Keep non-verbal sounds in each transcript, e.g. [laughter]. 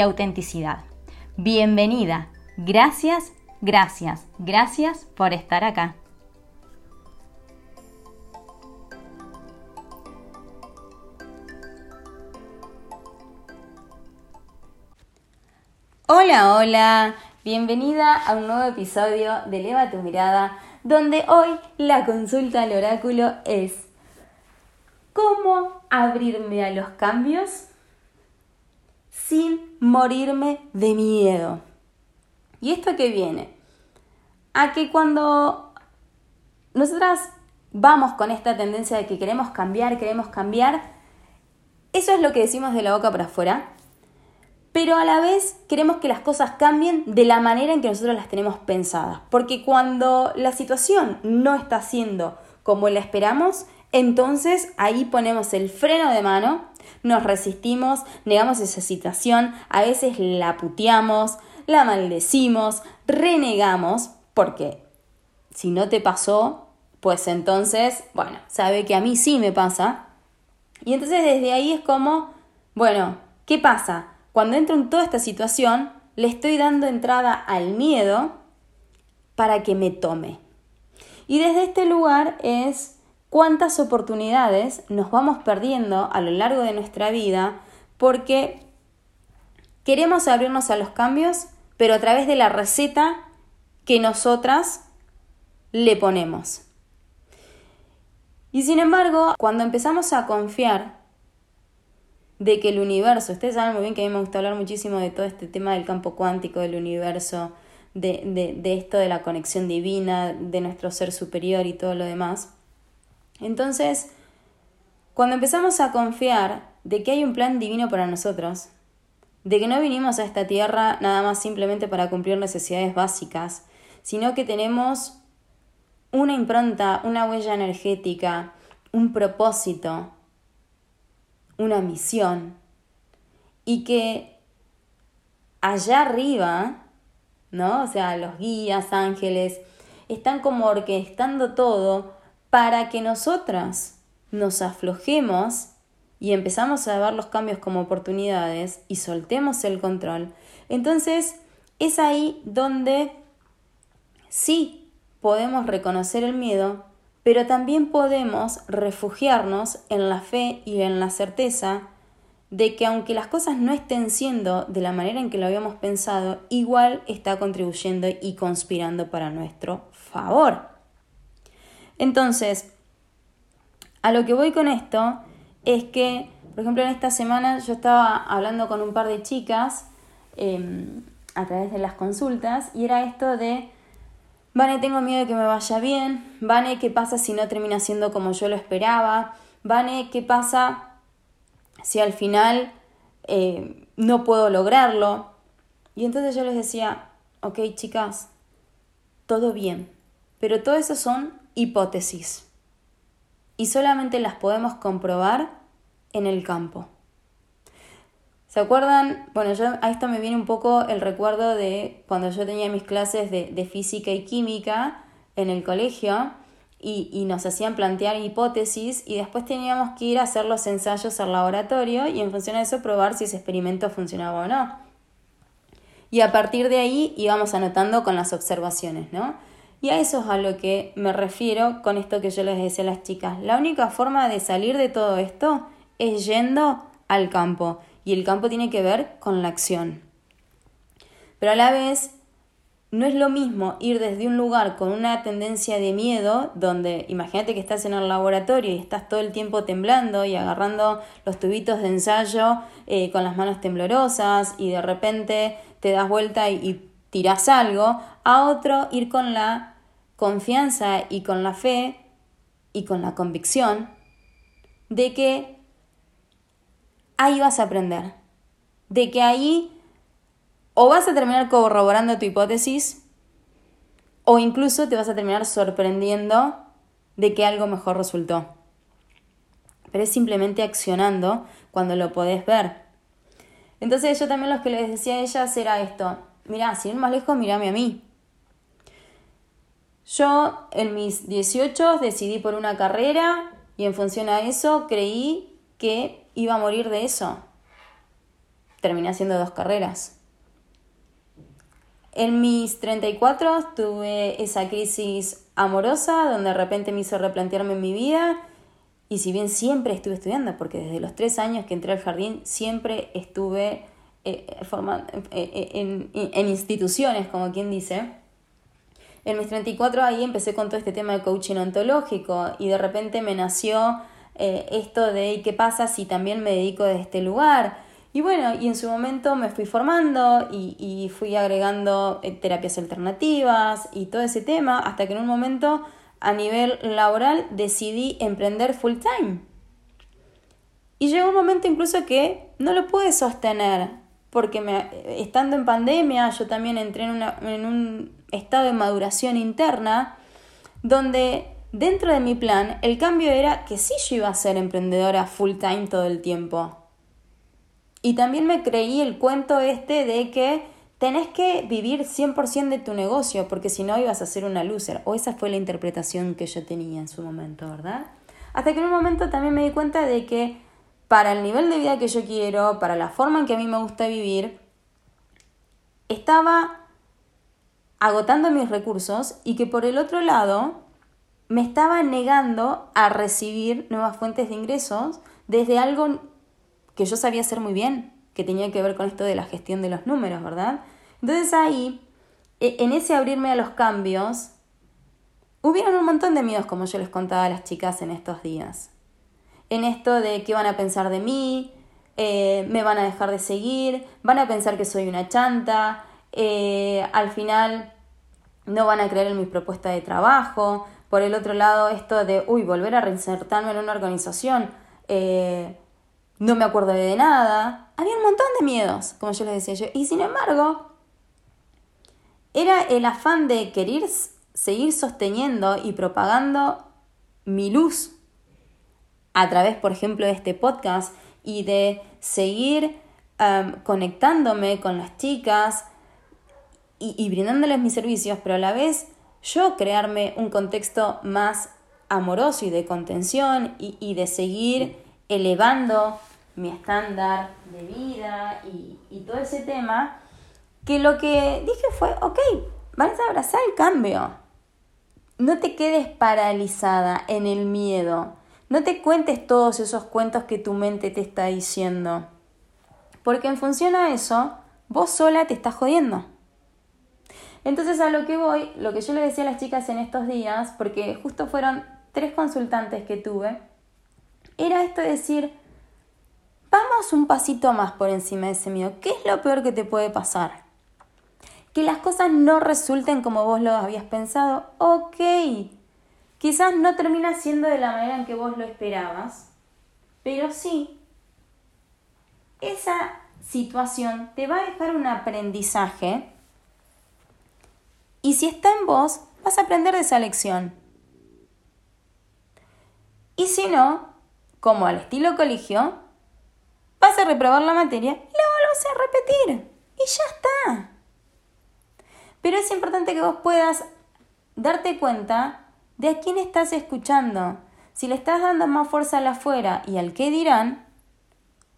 autenticidad. Bienvenida. Gracias, gracias, gracias por estar acá. Hola, hola. Bienvenida a un nuevo episodio de Eleva tu mirada, donde hoy la consulta al oráculo es ¿Cómo abrirme a los cambios? Sin morirme de miedo. ¿Y esto qué viene? A que cuando nosotras vamos con esta tendencia de que queremos cambiar, queremos cambiar, eso es lo que decimos de la boca para afuera, pero a la vez queremos que las cosas cambien de la manera en que nosotros las tenemos pensadas, porque cuando la situación no está siendo como la esperamos, entonces ahí ponemos el freno de mano nos resistimos, negamos esa situación, a veces la puteamos, la maldecimos, renegamos, porque si no te pasó, pues entonces, bueno, sabe que a mí sí me pasa. Y entonces desde ahí es como, bueno, ¿qué pasa? Cuando entro en toda esta situación, le estoy dando entrada al miedo para que me tome. Y desde este lugar es cuántas oportunidades nos vamos perdiendo a lo largo de nuestra vida porque queremos abrirnos a los cambios, pero a través de la receta que nosotras le ponemos. Y sin embargo, cuando empezamos a confiar de que el universo, ustedes saben muy bien que a mí me gusta hablar muchísimo de todo este tema del campo cuántico, del universo, de, de, de esto de la conexión divina, de nuestro ser superior y todo lo demás, entonces, cuando empezamos a confiar de que hay un plan divino para nosotros, de que no vinimos a esta tierra nada más simplemente para cumplir necesidades básicas, sino que tenemos una impronta, una huella energética, un propósito, una misión, y que allá arriba, ¿no? O sea, los guías, ángeles, están como orquestando todo para que nosotras nos aflojemos y empezamos a ver los cambios como oportunidades y soltemos el control, entonces es ahí donde sí podemos reconocer el miedo, pero también podemos refugiarnos en la fe y en la certeza de que aunque las cosas no estén siendo de la manera en que lo habíamos pensado, igual está contribuyendo y conspirando para nuestro favor. Entonces, a lo que voy con esto es que, por ejemplo, en esta semana yo estaba hablando con un par de chicas em, a través de las consultas y era esto de, Vane, tengo miedo de que me vaya bien, Vane, ¿qué pasa si no termina siendo como yo lo esperaba? Vane, ¿qué pasa si al final eh, no puedo lograrlo? Y entonces yo les decía, ok chicas, todo bien, pero todo eso son hipótesis y solamente las podemos comprobar en el campo. ¿Se acuerdan? Bueno, yo, a esto me viene un poco el recuerdo de cuando yo tenía mis clases de, física y química en el colegio y, y, nos hacían plantear hipótesis y después teníamos que ir a hacer los ensayos al laboratorio y en función de eso probar si ese experimento funcionaba o no. Y a partir de ahí íbamos anotando con las observaciones, ¿no? Y a eso es a lo que me refiero con esto que yo les decía a las chicas. La única forma de salir de todo esto es yendo al campo. Y el campo tiene que ver con la acción. Pero a la vez, no es lo mismo ir desde un lugar con una tendencia de miedo, donde imagínate que estás en el laboratorio y estás todo el tiempo temblando y agarrando los tubitos de ensayo eh, con las manos temblorosas y de repente te das vuelta y, y tiras algo, a otro ir con la confianza y con la fe y con la convicción de que ahí vas a aprender, de que ahí o vas a terminar corroborando tu hipótesis o incluso te vas a terminar sorprendiendo de que algo mejor resultó. Pero es simplemente accionando cuando lo podés ver. Entonces yo también lo que les decía a ellas era esto, mirá, si ir más lejos, mírame a mí. Yo en mis 18 decidí por una carrera y en función a eso creí que iba a morir de eso. Terminé haciendo dos carreras. En mis 34 tuve esa crisis amorosa donde de repente me hizo replantearme mi vida y si bien siempre estuve estudiando, porque desde los tres años que entré al jardín siempre estuve eh, eh, eh, en, en instituciones, como quien dice, en mis 34 ahí empecé con todo este tema de coaching ontológico y de repente me nació eh, esto de qué pasa si también me dedico de este lugar. Y bueno, y en su momento me fui formando y, y fui agregando eh, terapias alternativas y todo ese tema hasta que en un momento a nivel laboral decidí emprender full time. Y llegó un momento incluso que no lo pude sostener, porque me, estando en pandemia yo también entré en, una, en un estado de maduración interna, donde dentro de mi plan el cambio era que sí yo iba a ser emprendedora full time todo el tiempo. Y también me creí el cuento este de que tenés que vivir 100% de tu negocio, porque si no ibas a ser una loser. O esa fue la interpretación que yo tenía en su momento, ¿verdad? Hasta que en un momento también me di cuenta de que para el nivel de vida que yo quiero, para la forma en que a mí me gusta vivir, estaba agotando mis recursos y que por el otro lado me estaba negando a recibir nuevas fuentes de ingresos desde algo que yo sabía hacer muy bien, que tenía que ver con esto de la gestión de los números, ¿verdad? Entonces ahí, e, en ese abrirme a los cambios, hubieron un montón de miedos, como yo les contaba a las chicas en estos días. En esto de qué van a pensar de mí, eh, me van a dejar de seguir, van a pensar que soy una chanta, eh, al final no van a creer en mi propuesta de trabajo. Por el otro lado, esto de, uy, volver a reinsertarme en una organización, eh, no me acuerdo de nada. Había un montón de miedos, como yo les decía yo. Y sin embargo, era el afán de querer seguir sosteniendo y propagando mi luz a través, por ejemplo, de este podcast y de seguir conectándome con las chicas, y, brindándoles mis servicios, pero a la vez yo crearme un contexto más amoroso y de contención y, de seguir elevando mi estándar de vida y, y, todo ese tema, que lo que dije fue, ok, vas a abrazar el cambio. No te quedes paralizada en el miedo. No te cuentes todos esos cuentos que tu mente te está diciendo. Porque en función a eso, vos sola te estás jodiendo. Entonces a lo que voy, lo que yo le decía a las chicas en estos días, porque justo fueron tres consultantes que tuve, era esto de decir, vamos un pasito más por encima de ese miedo. ¿Qué es lo peor que te puede pasar? Que las cosas no resulten como vos lo habías pensado. Ok, quizás no termina siendo de la manera en que vos lo esperabas, pero sí, esa situación te va a dejar un aprendizaje y si está en vos, vas a aprender de esa lección. Y si no, como al estilo colegio, vas a reprobar la materia y la vuelves a repetir. Y ya está. Pero es importante que vos puedas darte cuenta de a quién estás escuchando. Si le estás dando más fuerza al afuera y al qué dirán,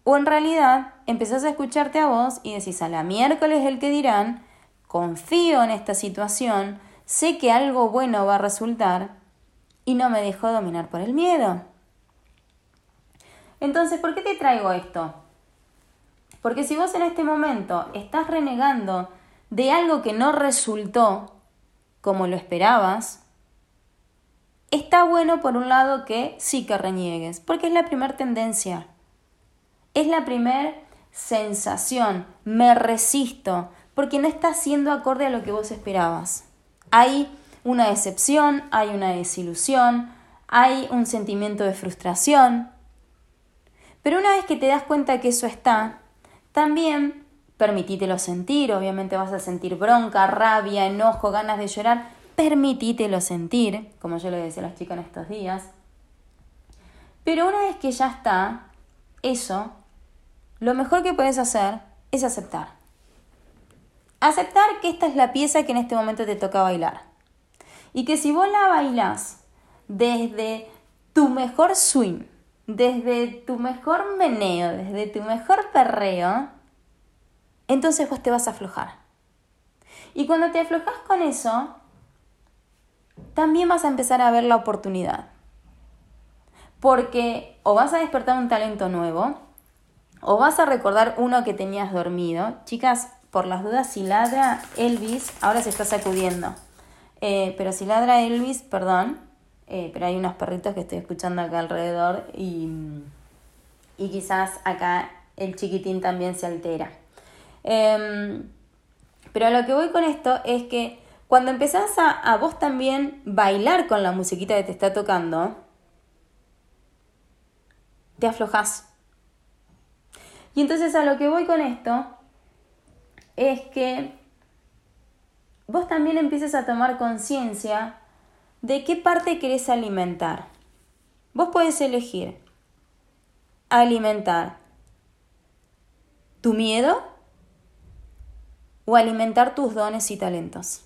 o en realidad empezás a escucharte a vos y decís a la miércoles el qué dirán confío en esta situación, sé que algo bueno va a resultar y no me dejo dominar por el miedo. Entonces, ¿por qué te traigo esto? Porque si vos en este momento estás renegando de algo que no resultó como lo esperabas, está bueno por un lado que sí que reniegues, porque es la primera tendencia, es la primera sensación, me resisto, porque no está siendo acorde a lo que vos esperabas. Hay una decepción, hay una desilusión, hay un sentimiento de frustración. Pero una vez que te das cuenta que eso está, también permitítelo sentir, obviamente vas a sentir bronca, rabia, enojo, ganas de llorar, permitítelo sentir, como yo le decía a las chicas en estos días. Pero una vez que ya está, eso, lo mejor que puedes hacer es aceptar. Aceptar que esta es la pieza que en este momento te toca bailar. Y que si vos la bailás desde tu mejor swing, desde tu mejor meneo, desde tu mejor perreo, entonces vos te vas a aflojar. Y cuando te aflojas con eso, también vas a empezar a ver la oportunidad. Porque o vas a despertar un talento nuevo, o vas a recordar uno que tenías dormido. Chicas, por las dudas, si ladra Elvis, ahora se está sacudiendo. Eh, pero si ladra Elvis, perdón, eh, pero hay unos perritos que estoy escuchando acá alrededor y, y quizás acá el chiquitín también se altera. Em, pero a lo que voy con esto es que cuando empezás a, a vos también bailar con la musiquita que te está tocando, te aflojas. Y entonces a lo que voy con esto es que vos también empieces a tomar conciencia de qué parte querés alimentar. Vos podés elegir alimentar tu miedo o alimentar tus dones y talentos.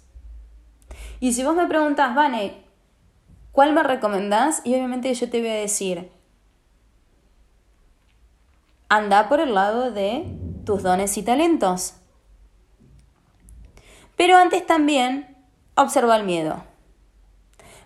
Y si vos me preguntás, Vane, ¿cuál me recomendás? Y obviamente yo te voy a decir, anda por el lado de tus dones y talentos. Pero antes también observa el miedo.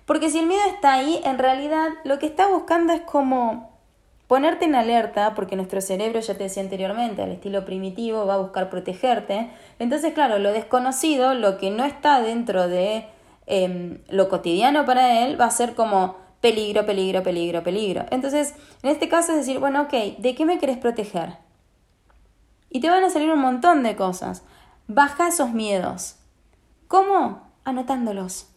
Porque si el miedo está ahí, en realidad lo que está buscando es como ponerte en alerta, porque nuestro cerebro, ya te decía anteriormente, al estilo primitivo, va a buscar protegerte. Entonces, claro, lo desconocido, lo que no está dentro de em, lo cotidiano para él, va a ser como peligro, peligro, peligro, peligro. Entonces, en este caso es decir, bueno, ok, ¿de qué me querés proteger? Y te van a salir un montón de cosas. Baja esos miedos. ¿Cómo? Anotándolos.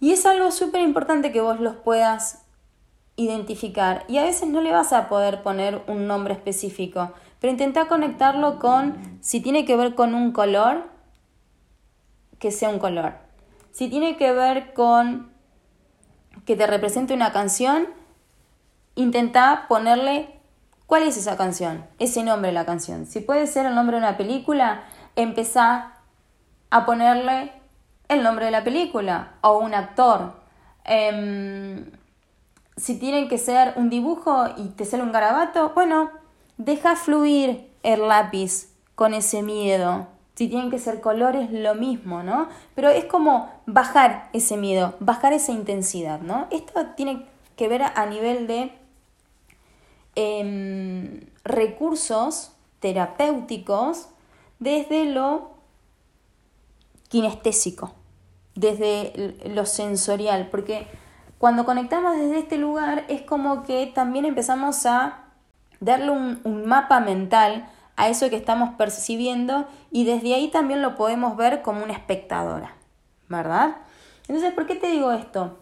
Y es algo súper importante que vos los puedas identificar. Y a veces no le vas a poder poner un nombre específico, pero intenta conectarlo con, si tiene que ver con un color, que sea un color. Si tiene que ver con que te represente una canción, intenta ponerle cuál es esa canción, ese nombre de la canción. Si puede ser el nombre de una película, empezá a ponerle el nombre de la película o un actor. Em, si tienen que ser un dibujo y te sale un garabato, bueno, deja fluir el lápiz con ese miedo. Si tienen que ser colores, lo mismo, ¿no? Pero es como bajar ese miedo, bajar esa intensidad, ¿no? Esto tiene que ver a nivel de em, recursos terapéuticos desde lo kinestésico, desde lo sensorial, porque cuando conectamos desde este lugar es como que también empezamos a darle un, mapa mental a eso que estamos percibiendo y desde ahí también lo podemos ver como una espectadora, ¿verdad? Entonces, ¿por qué te digo esto?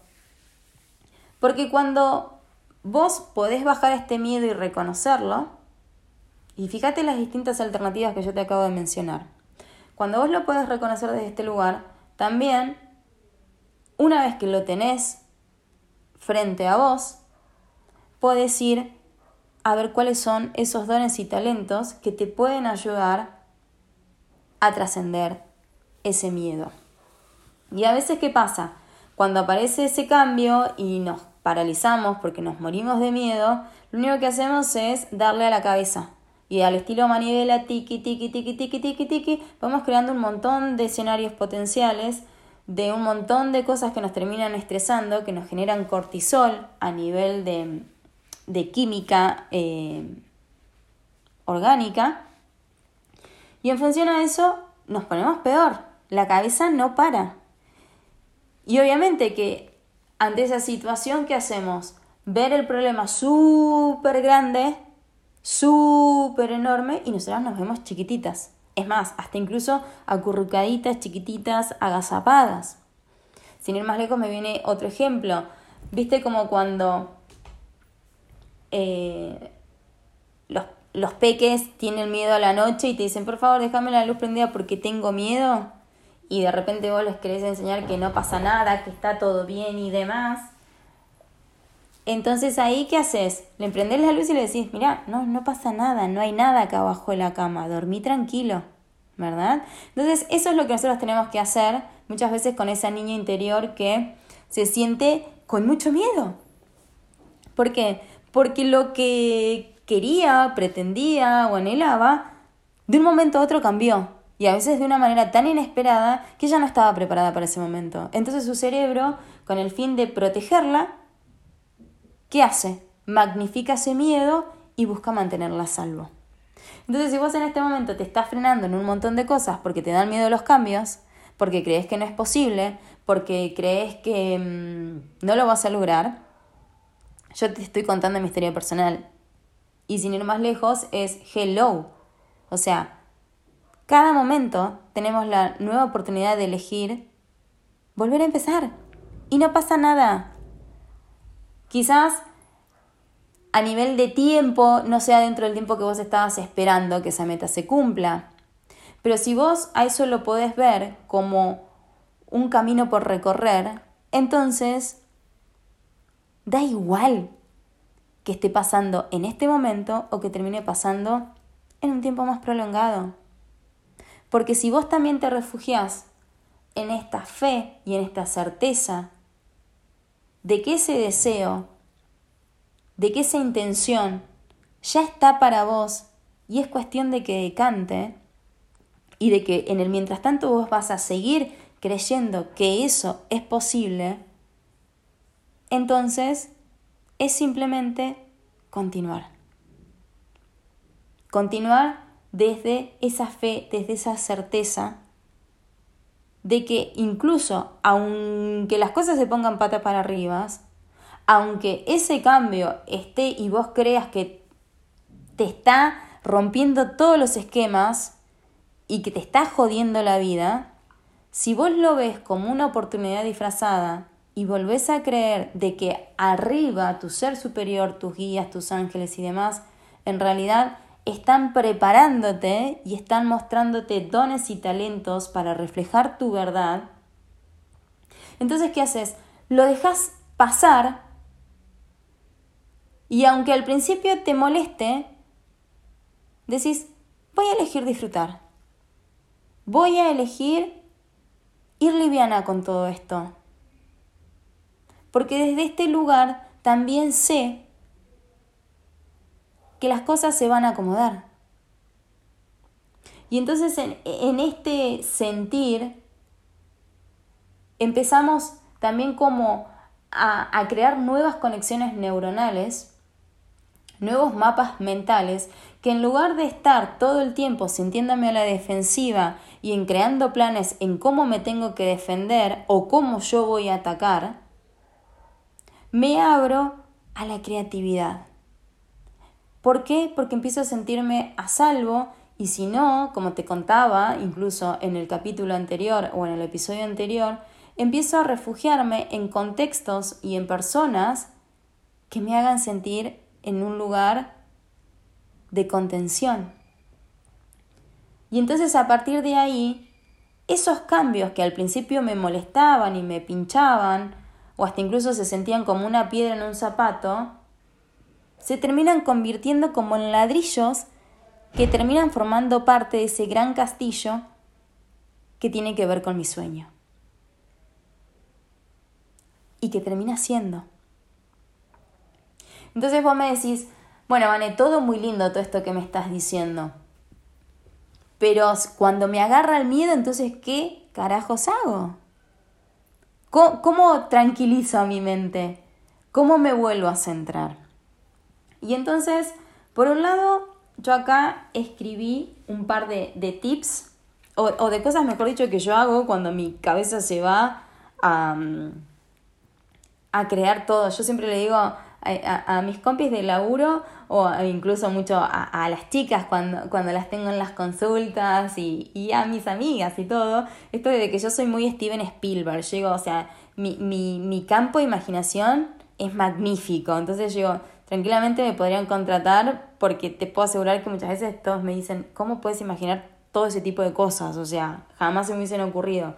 Porque cuando vos podés bajar este miedo y reconocerlo, y fíjate las distintas alternativas que yo te acabo de mencionar, cuando vos lo podés reconocer desde este lugar, también, una vez que lo tenés frente a vos, puedes ir a ver cuáles son esos dones y talentos que te pueden ayudar a trascender ese miedo. Y a veces, ¿qué pasa? Cuando aparece ese cambio y nos paralizamos porque nos morimos de miedo, lo único que hacemos es darle a la cabeza. Y al estilo manivela, tiki, tiki, tiki, tiki, tiki, tiki, vamos creando un montón de escenarios potenciales de un montón de cosas que nos terminan estresando, que nos generan cortisol a nivel de, química eh, orgánica. Y en función a eso nos ponemos peor. La cabeza no para. Y obviamente que ante esa situación, ¿qué hacemos? Ver el problema súper grande, súper enorme, y nosotras nos vemos chiquititas. Es más, hasta incluso acurrucaditas, chiquititas, agazapadas. Sin ir más lejos me viene otro ejemplo. ¿Viste como cuando eh, los, los peques tienen miedo a la noche y te dicen, por favor, déjame la luz prendida porque tengo miedo, y de repente vos les querés enseñar que no pasa nada, que está todo bien y demás, entonces ahí, ¿qué haces? Le emprendés la luz y le decís, mira, no, no pasa nada, no hay nada acá abajo de la cama, dormí tranquilo, ¿verdad? Entonces eso es lo que nosotros tenemos que hacer muchas veces con esa niña interior que se siente con mucho miedo. ¿Por qué? Porque lo que quería, pretendía o anhelaba, de un momento a otro cambió. Y a veces de una manera tan inesperada que ella no estaba preparada para ese momento. Entonces su cerebro, con el fin de protegerla, ¿qué hace? Magnifica ese miedo y busca mantenerla a salvo. Entonces, si vos en este momento te estás frenando en un montón de cosas porque te dan miedo los cambios, porque crees que no es posible, porque crees que mm, no lo vas a lograr, yo te estoy contando mi historia personal. Y sin ir más lejos, es hello. O sea, cada momento tenemos la nueva oportunidad de elegir volver a empezar. Y no pasa nada. Quizás a nivel de tiempo no sea dentro del tiempo que vos estabas esperando que esa meta se cumpla. Pero si vos a eso lo podés ver como un camino por recorrer, entonces da igual que esté pasando en este momento o que termine pasando en un tiempo más prolongado. Porque si vos también te refugias en esta fe y en esta certeza de que ese deseo, de que esa intención ya está para vos y es cuestión de que decante y de que en el mientras tanto vos vas a seguir creyendo que eso es posible, entonces es simplemente continuar. Continuar desde esa fe, desde esa certeza de que incluso aunque las cosas se pongan pata para arriba, aunque ese cambio esté y vos creas que te está rompiendo todos los esquemas y que te está jodiendo la vida, si vos lo ves como una oportunidad disfrazada y volvés a creer de que arriba tu ser superior, tus guías, tus ángeles y demás, en realidad están preparándote y están mostrándote dones y talentos para reflejar tu verdad, entonces, ¿qué haces? Lo dejas pasar y aunque al principio te moleste, decís, voy a elegir disfrutar. Voy a elegir ir liviana con todo esto. Porque desde este lugar también sé que las cosas se van a acomodar. Y entonces en, en este sentir empezamos también como a, a crear nuevas conexiones neuronales, nuevos mapas mentales, que en lugar de estar todo el tiempo sintiéndome a la defensiva y en creando planes en cómo me tengo que defender o cómo yo voy a atacar, me abro a la creatividad. ¿Por qué? Porque empiezo a sentirme a salvo y si no, como te contaba, incluso en el capítulo anterior o en el episodio anterior, empiezo a refugiarme en contextos y en personas que me hagan sentir en un lugar de contención. Y entonces a partir de ahí, esos cambios que al principio me molestaban y me pinchaban, o hasta incluso se sentían como una piedra en un zapato, se terminan convirtiendo como en ladrillos que terminan formando parte de ese gran castillo que tiene que ver con mi sueño. Y que termina siendo. Entonces vos me decís, bueno, Vane, todo muy lindo todo esto que me estás diciendo. Pero cuando me agarra el miedo, entonces, ¿qué carajos hago? ¿Cómo, cómo tranquilizo a mi mente? ¿Cómo me vuelvo a centrar? Y entonces, por un lado, yo acá escribí un par de, tips o, de cosas, mejor dicho, que yo hago cuando mi cabeza se va a, a crear todo. Yo siempre le digo a, mis compis de laburo o incluso mucho a, las chicas cuando, cuando las tengo en las consultas y, y, a mis amigas y todo, esto de que yo soy muy Steven Spielberg. Digo, o sea, mi, mi, mi campo de imaginación es magnífico. Entonces yo tranquilamente me podrían contratar porque te puedo asegurar que muchas veces todos me dicen, ¿cómo puedes imaginar todo ese tipo de cosas? O sea, jamás se me hubiesen ocurrido.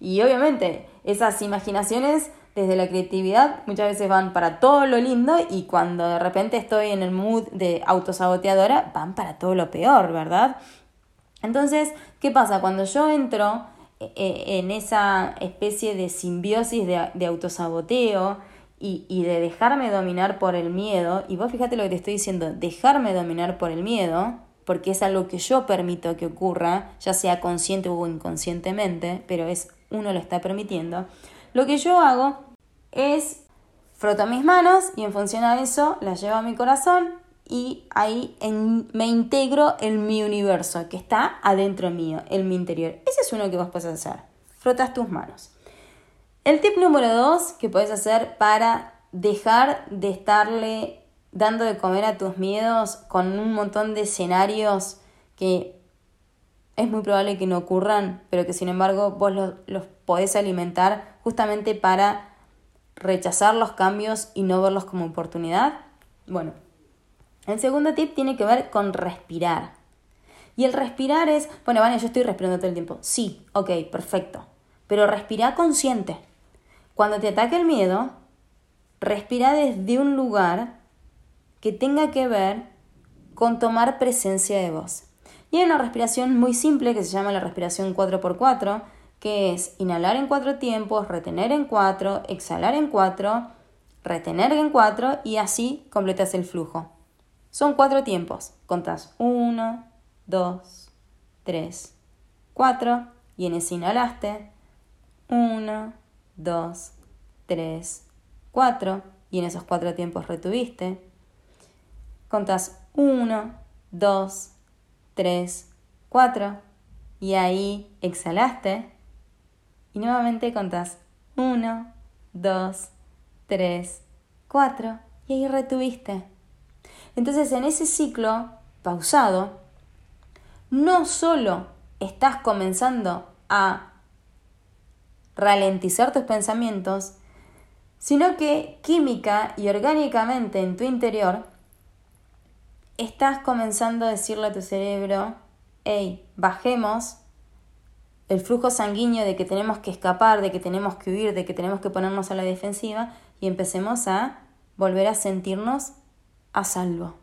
Y obviamente esas imaginaciones desde la creatividad muchas veces van para todo lo lindo y cuando de repente estoy en el mood de autosaboteadora van para todo lo peor, ¿verdad? Entonces, ¿qué pasa? Cuando yo entro eh, eh, en esa especie de simbiosis de, de autosaboteo, y, de dejarme dominar por el miedo, y vos fíjate lo que te estoy diciendo, dejarme dominar por el miedo, porque es algo que yo permito que ocurra, ya sea consciente o inconscientemente, pero es uno lo está permitiendo, lo que yo hago es froto mis manos y en función a eso las llevo a mi corazón y ahí me integro en mi universo que está adentro mío, en mi interior. Ese es uno que vos puedes hacer. Frotas tus manos. El tip número dos que puedes hacer para dejar de estarle dando de comer a tus miedos con un montón de escenarios que es muy probable que no ocurran, pero que sin embargo vos los, los podés alimentar justamente para rechazar los cambios y no verlos como oportunidad. Bueno, el segundo tip tiene que ver con respirar. Y el respirar es, bueno, Vania, yo estoy respirando todo el tiempo. Sí, ok, perfecto. Pero respira consciente. Cuando te ataque el miedo, respira desde un lugar que tenga que ver con tomar presencia de vos. Y hay una respiración muy simple que se llama la respiración 4x4, que es inhalar en cuatro tiempos, retener en cuatro, exhalar en cuatro, retener en cuatro y así completas el flujo. Son cuatro tiempos. Contás uno, dos, tres, cuatro y en ese inhalaste uno, 2, 3, 4 y en esos cuatro tiempos retuviste. Contás 1, 2, 3, 4 y ahí exhalaste y nuevamente contás 1, 2, 3, 4 y ahí retuviste. Entonces en ese ciclo pausado, no solo estás comenzando a ralentizar tus pensamientos, sino que química y orgánicamente en tu interior estás comenzando a decirle a tu cerebro, hey, bajemos el flujo sanguíneo de que tenemos que escapar, de que tenemos que huir, de que tenemos que ponernos a la defensiva y empecemos a volver a sentirnos a salvo.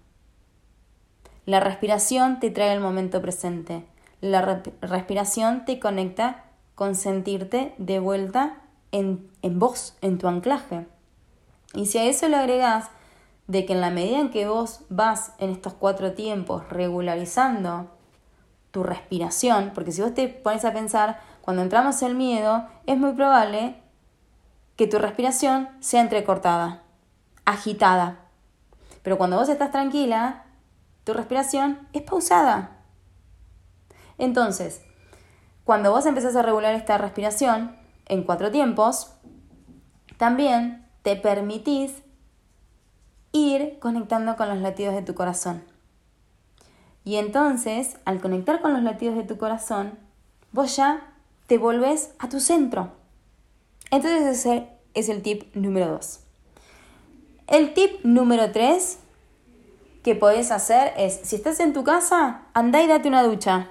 La respiración te trae el momento presente. La respiración te conecta con sentirte de vuelta en, en vos, en tu anclaje. Y si a eso le agregás de que en la medida en que vos vas en estos cuatro tiempos regularizando tu respiración, porque si vos te pones a pensar, cuando entramos en el miedo, es muy probable que tu respiración sea entrecortada, agitada. Pero cuando vos estás tranquila, tu respiración es pausada. Entonces, cuando vos empezás a regular esta respiración en cuatro tiempos, también te permitís ir conectando con los latidos de tu corazón. Y entonces, al conectar con los latidos de tu corazón, vos ya te volvés a tu centro. Entonces ese es el tip número dos. El tip número tres que podés hacer es, si estás en tu casa, andá y date una ducha.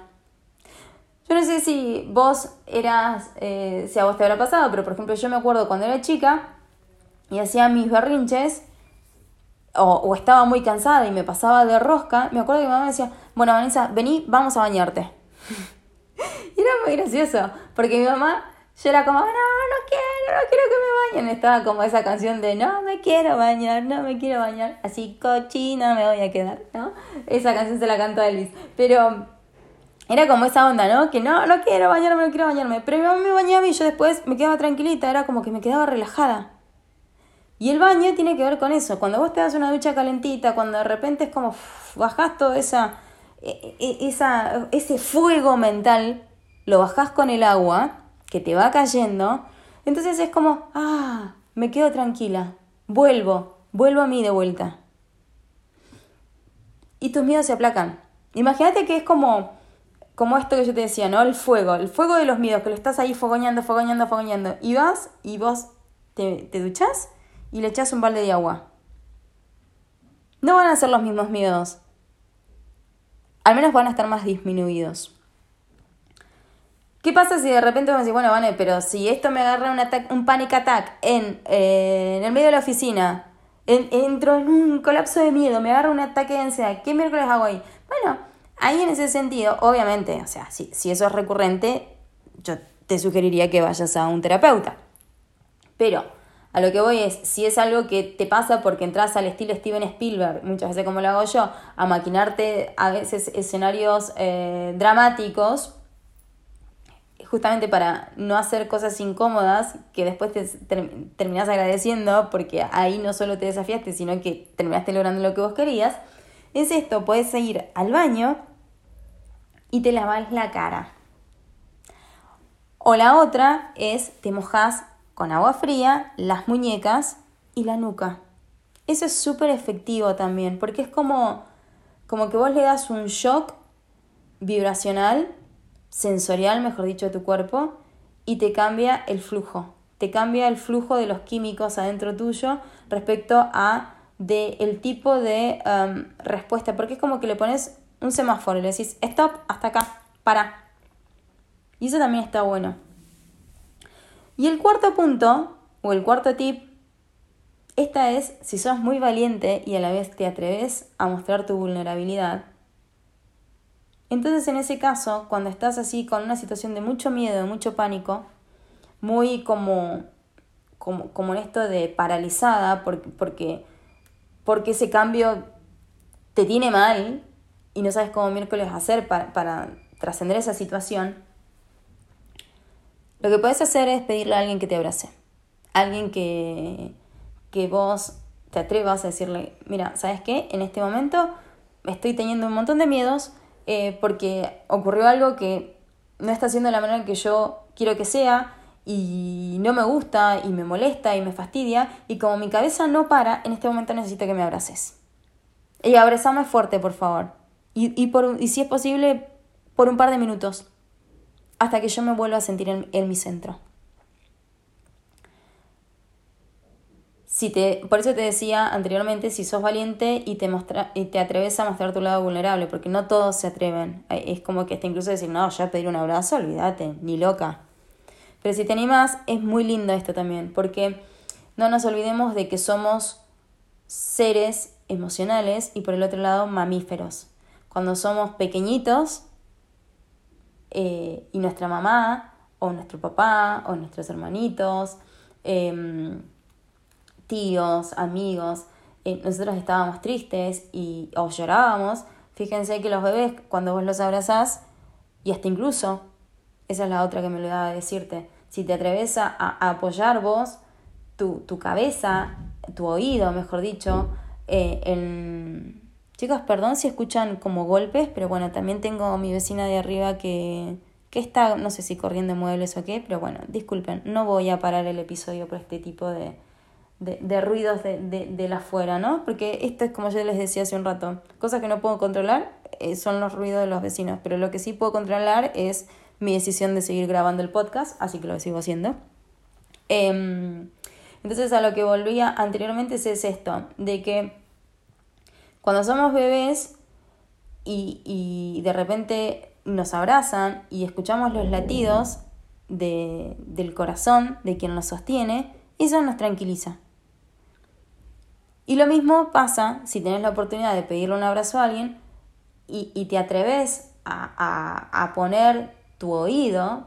Yo no sé si vos eras, eh, si a vos te habrá pasado, pero por ejemplo yo me acuerdo cuando era chica y hacía mis berrinches o, estaba muy cansada y me pasaba de rosca, me acuerdo que mi mamá me decía, bueno Vanessa, vení, vamos a bañarte. [laughs] y era muy gracioso, porque mi mamá, yo era como, no, no quiero, no quiero que me bañen. Estaba como esa canción de, no me quiero bañar, no me quiero bañar, así cochina me voy a quedar, ¿no? Esa canción se la cantó Elvis. Pero era como esa onda, ¿no? Que no, no quiero bañarme, no quiero bañarme. Pero mi mamá me bañaba y yo después me quedaba tranquilita, era como que me quedaba relajada. Y el baño tiene que ver con eso. Cuando vos te das una ducha calentita, cuando de repente es como bajás todo esa, e, e, esa, ese fuego mental, lo bajás con el agua, que te va cayendo, entonces es como, ah, me quedo tranquila, vuelvo, vuelvo a mí de vuelta. Y tus miedos se aplacan. Imagínate que es como como esto que yo te decía, ¿no? El fuego, el fuego de los miedos, que lo estás ahí fogoñando, fogoñando, fogoñando. Y vas y vos te, te duchás y le echás un balde de agua. no van a ser los mismos miedos. Al menos van a estar más disminuidos. ¿Qué pasa si de repente vamos a decir, bueno, Vane, pero si esto me agarra un, un panic attack en, eh, en el medio de la oficina, entro en un colapso de miedo, me agarra un ataque de ansiedad, ¿qué miércoles hago ahí? Bueno, ahí en ese sentido, obviamente, o sea, si, si eso es recurrente, yo te sugeriría que vayas a un terapeuta. Pero a lo que voy es, si es algo que te pasa porque entras al estilo Steven Spielberg, muchas veces como lo hago yo, a maquinarte a veces escenarios eh, dramáticos, justamente para no hacer cosas incómodas que después te terminas agradeciendo porque ahí no solo te desafiaste, sino que terminaste logrando lo que vos querías, es esto, puedes ir al baño y te lavas la cara. O la otra es te mojas con agua fría las muñecas y la nuca. Eso es súper efectivo también, porque es como, como que vos le das un shock vibracional sensorial, mejor dicho, de tu cuerpo y te cambia el flujo. Te cambia el flujo de los químicos adentro tuyo respecto a de el tipo de um, respuesta, porque es como que le pones un semáforo y le decís, stop, hasta acá, para. Y eso también está bueno. Y el cuarto punto, o el cuarto tip, esta es si sos muy valiente y a la vez te atreves a mostrar tu vulnerabilidad, entonces en ese caso, cuando estás así con una situación de mucho miedo, mucho pánico, muy como, como, como en esto de paralizada, porque, porque, porque ese cambio te tiene mal y no sabes cómo miércoles hacer para, para trascender esa situación, lo que puedes hacer es pedirle a alguien que te abrace. Alguien que, que vos te atrevas a decirle, mira, ¿sabes qué? En este momento estoy teniendo un montón de miedos, eh, porque ocurrió algo que no está haciendo de la manera que yo quiero que sea y no me gusta y me molesta y me fastidia y como mi cabeza no para, en este momento necesito que me abraces. Y abrazame fuerte, por favor. Y, y, por, y si es posible, por un par de minutos, hasta que yo me vuelva a sentir en mi centro. Si te, por eso te decía anteriormente, si sos valiente y te, mostra, y te atreves a mostrar tu lado vulnerable, porque no todos se atreven. Es como que hasta incluso decir, no, ya pedir un abrazo, olvídate, ni loca. Pero si te animas, es muy lindo esto también, porque no nos olvidemos de que somos seres emocionales y por el otro lado mamíferos. Cuando somos pequeñitos eh, y nuestra mamá o nuestro papá o nuestros hermanitos, eh, tíos, amigos, eh, nosotros estábamos tristes y, o llorábamos, fíjense que los bebés, cuando vos los abrazás, y hasta incluso, esa es la otra que me olvidaba de decirte, si te atreves a, apoyar vos tu, tu, cabeza, tu oído, mejor dicho, eh, en... Chicos, perdón si escuchan como golpes, pero bueno, también tengo mi vecina de arriba que, que está, no sé si corriendo muebles o qué, pero bueno, disculpen, no voy a parar el episodio por este tipo de, de, ruidos de, de, de, la afuera, ¿no? Porque esto es como yo les decía hace un rato, cosas que no puedo controlar eh, son los ruidos de los vecinos, pero lo que sí puedo controlar es mi decisión de seguir grabando el podcast, así que lo sigo haciendo. Em, entonces a lo que volvía anteriormente es, esto, de que cuando somos bebés y, y de repente nos abrazan y escuchamos los latidos de, del corazón de quien nos sostiene, eso nos tranquiliza. Y lo mismo pasa si tenés la oportunidad de pedirle un abrazo a alguien y, te atreves a, poner tu oído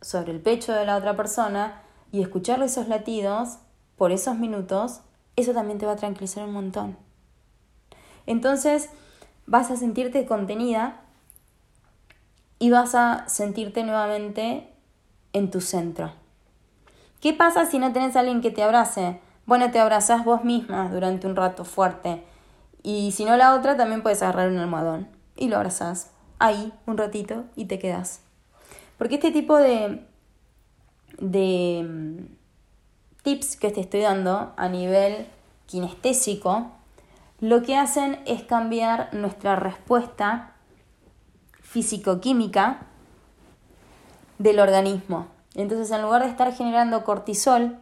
sobre el pecho de la otra persona y escucharle esos latidos por esos minutos, eso también te va a tranquilizar un montón. Entonces vas a sentirte contenida y vas a sentirte nuevamente en tu centro. ¿Qué pasa si no tenés a alguien que te abrace? Bueno, te abrazás vos misma durante un rato fuerte. Y si no la otra, también puedes agarrar un almohadón y lo abrazás ahí un ratito y te quedas. Porque este tipo de, de mm, tips que te estoy dando a nivel kinestésico, lo que hacen es cambiar nuestra respuesta físico-química del organismo. Entonces, en lugar de estar generando cortisol,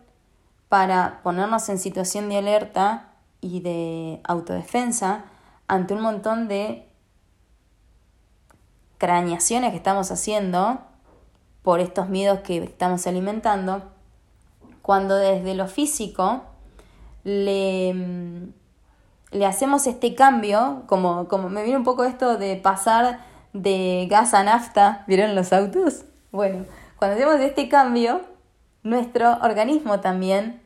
para ponernos en situación de alerta y de autodefensa ante un montón de craneaciones que estamos haciendo por estos miedos que estamos alimentando, cuando desde lo físico le, le hacemos este cambio, como, como me viene un poco esto de pasar de gas a nafta, ¿vieron los autos? Bueno, cuando hacemos este cambio, nuestro organismo también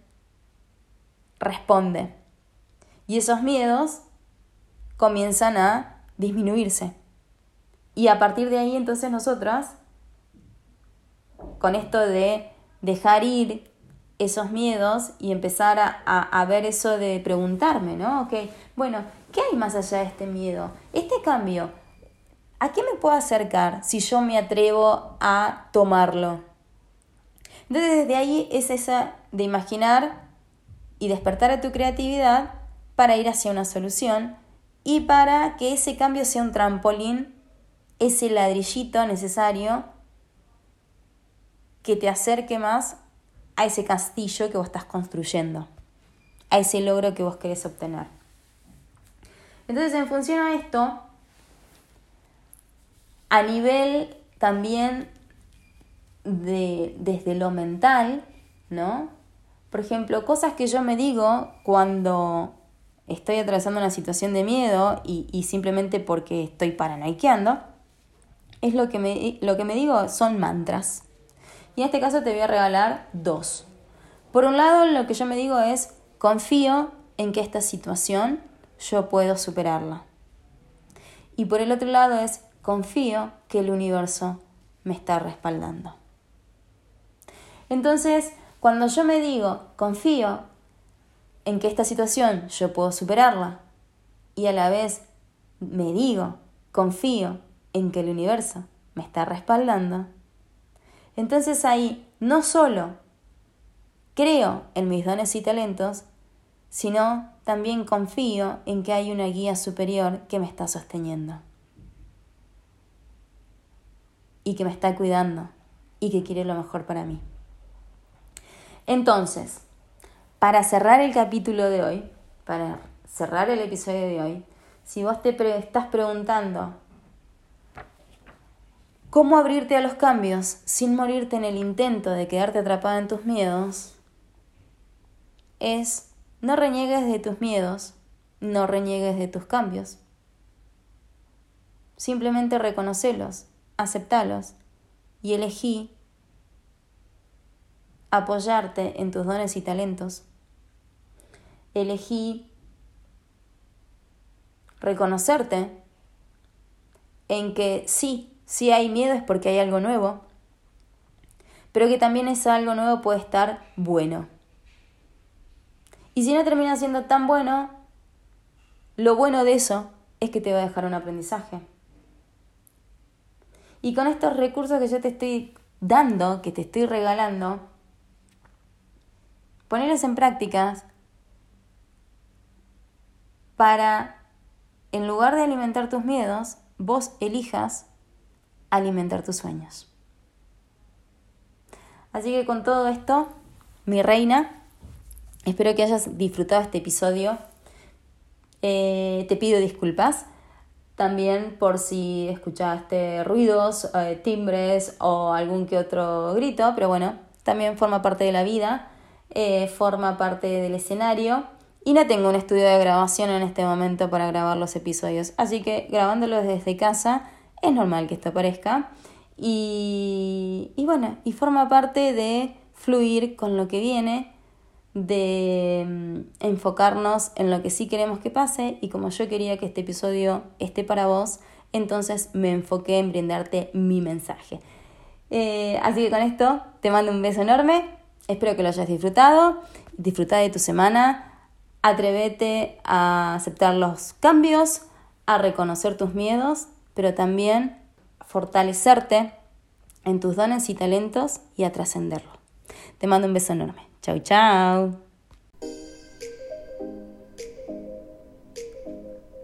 responde. Y esos miedos comienzan a disminuirse. Y a partir de ahí entonces nosotras, con esto de dejar ir esos miedos y empezar a, a, ver eso de preguntarme, ¿no? Ok, bueno, ¿qué hay más allá de este miedo? Este cambio, ¿a qué me puedo acercar si yo me atrevo a tomarlo? Entonces desde ahí es esa de imaginar y despertar a tu creatividad para ir hacia una solución y para que ese cambio sea un trampolín, ese ladrillito necesario que te acerque más a ese castillo que vos estás construyendo, a ese logro que vos querés obtener. Entonces, en función a esto, a nivel también de, desde lo mental, ¿no? Por ejemplo, cosas que yo me digo cuando estoy atravesando una situación de miedo y, simplemente porque estoy paranoiqueando, es lo que, me, lo que me digo son mantras. Y en este caso te voy a regalar dos. Por un lado, lo que yo me digo es, confío en que esta situación yo puedo superarla. Y por el otro lado es, confío que el universo me está respaldando. Entonces, cuando yo me digo, confío en que esta situación yo puedo superarla, y a la vez me digo, confío en que el universo me está respaldando, entonces ahí no solo creo en mis dones y talentos, sino también confío en que hay una guía superior que me está sosteniendo y que me está cuidando y que quiere lo mejor para mí. Entonces, para cerrar el capítulo de hoy, para cerrar el episodio de hoy, si vos te estás preguntando cómo abrirte a los cambios sin morirte en el intento de quedarte atrapada en tus miedos, es no reniegues de tus miedos, no reniegues de tus cambios. Simplemente reconocelos, aceptalos y elegí apoyarte en tus dones y talentos. Elegí reconocerte en que sí, sí hay miedo es porque hay algo nuevo, pero que también ese algo nuevo puede estar bueno. Y si no termina siendo tan bueno, lo bueno de eso es que te va a dejar un aprendizaje. Y con estos recursos que yo te estoy dando, que te estoy regalando, ponerlos en prácticas para, en lugar de alimentar tus miedos, vos elijas alimentar tus sueños. Así que con todo esto, mi reina, espero que hayas disfrutado este episodio. Eh, te pido disculpas también por si escuchaste ruidos, eh, timbres o algún que otro grito, pero bueno, también forma parte de la vida eh, forma parte del escenario y no tengo un estudio de grabación en este momento para grabar los episodios. Así que grabándolos desde casa es normal que esto aparezca. Y, y bueno, y forma parte de fluir con lo que viene, de mm, enfocarnos en lo que sí queremos que pase y como yo quería que este episodio esté para vos, entonces me enfoqué en brindarte mi mensaje. Eh, así que con esto te mando un beso enorme Espero que lo hayas disfrutado. Disfruta de tu semana. Atrévete a aceptar los cambios, a reconocer tus miedos, pero también fortalecerte en tus dones y talentos y a trascenderlo. Te mando un beso enorme. Chau, chau.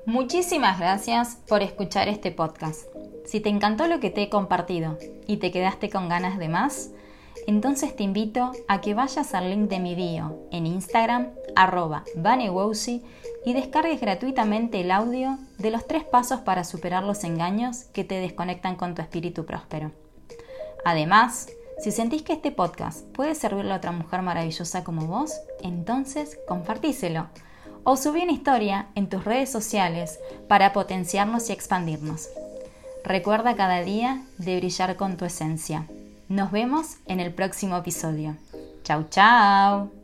Muchísimas gracias por escuchar este podcast. Si te encantó lo que te he compartido y te quedaste con ganas de más, entonces te invito a que vayas al link de mi bio en Instagram, arroba y descargues gratuitamente el audio de los tres pasos para superar los engaños que te desconectan con tu espíritu próspero. Además, si sentís que este podcast puede servirle a otra mujer maravillosa como vos, entonces compartíselo o subí una historia en tus redes sociales para potenciarnos y expandirnos. Recuerda cada día de brillar con tu esencia. Nos vemos en el próximo episodio. Chau, chau.